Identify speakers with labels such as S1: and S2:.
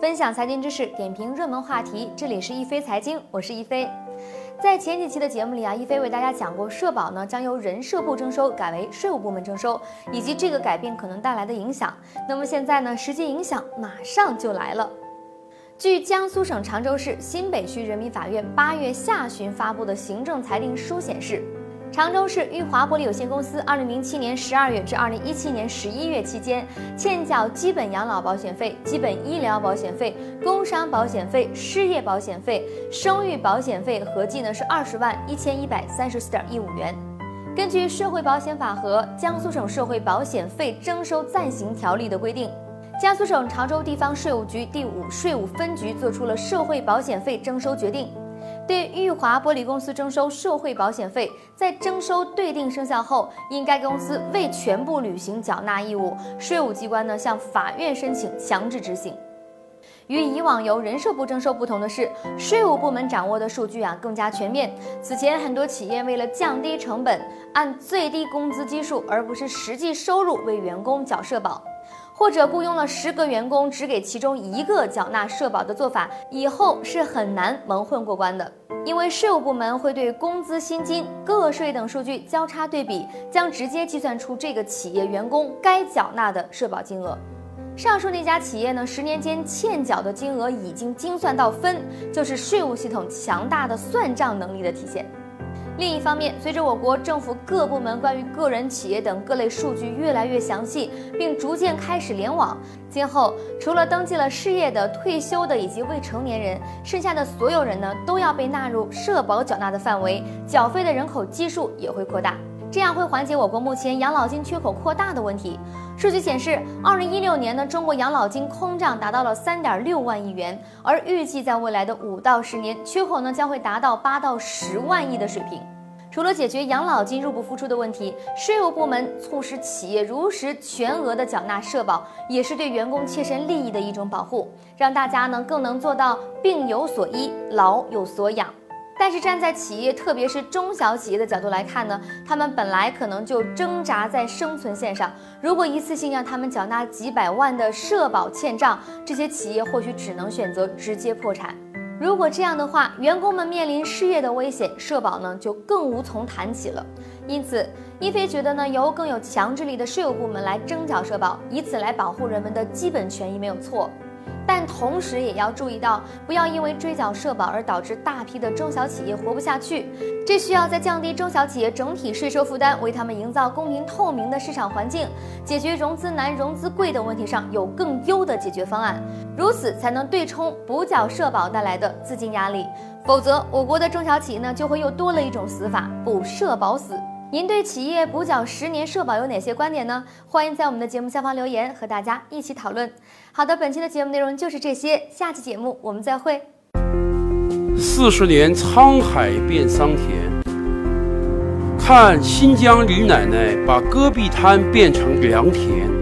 S1: 分享财经知识，点评热门话题。这里是一飞财经，我是一飞。在前几期的节目里啊，一飞为大家讲过，社保呢将由人社部征收改为税务部门征收，以及这个改变可能带来的影响。那么现在呢，实际影响马上就来了。据江苏省常州市新北区人民法院八月下旬发布的行政裁定书显示，常州市裕华玻璃有限公司二零零七年十二月至二零一七年十一月期间，欠缴基本养老保险费、基本医疗保险费、工伤保险费、失业保险费、生育保险费，合计呢是二十万一千一百三十四点一五元。根据《社会保险法》和《江苏省社会保险费征收暂行条例》的规定。江苏省常州地方税务局第五税务分局作出了社会保险费征收决定，对裕华玻璃公司征收社会保险费，在征收对定生效后，因该公司未全部履行缴纳义务，税务机关呢向法院申请强制执行。与以往由人社部征收不同的是，税务部门掌握的数据啊更加全面。此前很多企业为了降低成本，按最低工资基数而不是实际收入为员工缴社保。或者雇佣了十个员工，只给其中一个缴纳社保的做法，以后是很难蒙混过关的。因为税务部门会对工资、薪金、个税等数据交叉对比，将直接计算出这个企业员工该缴纳的社保金额。上述那家企业呢，十年间欠缴的金额已经精算到分，就是税务系统强大的算账能力的体现。另一方面，随着我国政府各部门关于个人、企业等各类数据越来越详细，并逐渐开始联网，今后除了登记了失业的、退休的以及未成年人，剩下的所有人呢，都要被纳入社保缴纳的范围，缴费的人口基数也会扩大，这样会缓解我国目前养老金缺口扩大的问题。数据显示，二零一六年呢，中国养老金空账达到了三点六万亿元，而预计在未来的五到十年，缺口呢将会达到八到十万亿的水平。除了解决养老金入不敷出的问题，税务部门促使企业如实全额的缴纳社保，也是对员工切身利益的一种保护，让大家呢更能做到病有所医，老有所养。但是站在企业，特别是中小企业的角度来看呢，他们本来可能就挣扎在生存线上，如果一次性让他们缴纳几百万的社保欠账，这些企业或许只能选择直接破产。如果这样的话，员工们面临失业的危险，社保呢就更无从谈起了。因此，一菲觉得呢，由更有强制力的税务部门来征缴社保，以此来保护人们的基本权益没有错。但同时也要注意到，不要因为追缴社保而导致大批的中小企业活不下去。这需要在降低中小企业整体税收负担、为他们营造公平透明的市场环境、解决融资难、融资贵等问题上有更优的解决方案，如此才能对冲补缴社保带来的资金压力。否则，我国的中小企业呢就会又多了一种死法——补社保死。您对企业补缴十年社保有哪些观点呢？欢迎在我们的节目下方留言，和大家一起讨论。好的，本期的节目内容就是这些，下期节目我们再会。
S2: 四十年沧海变桑田，看新疆李奶奶把戈壁滩变成良田。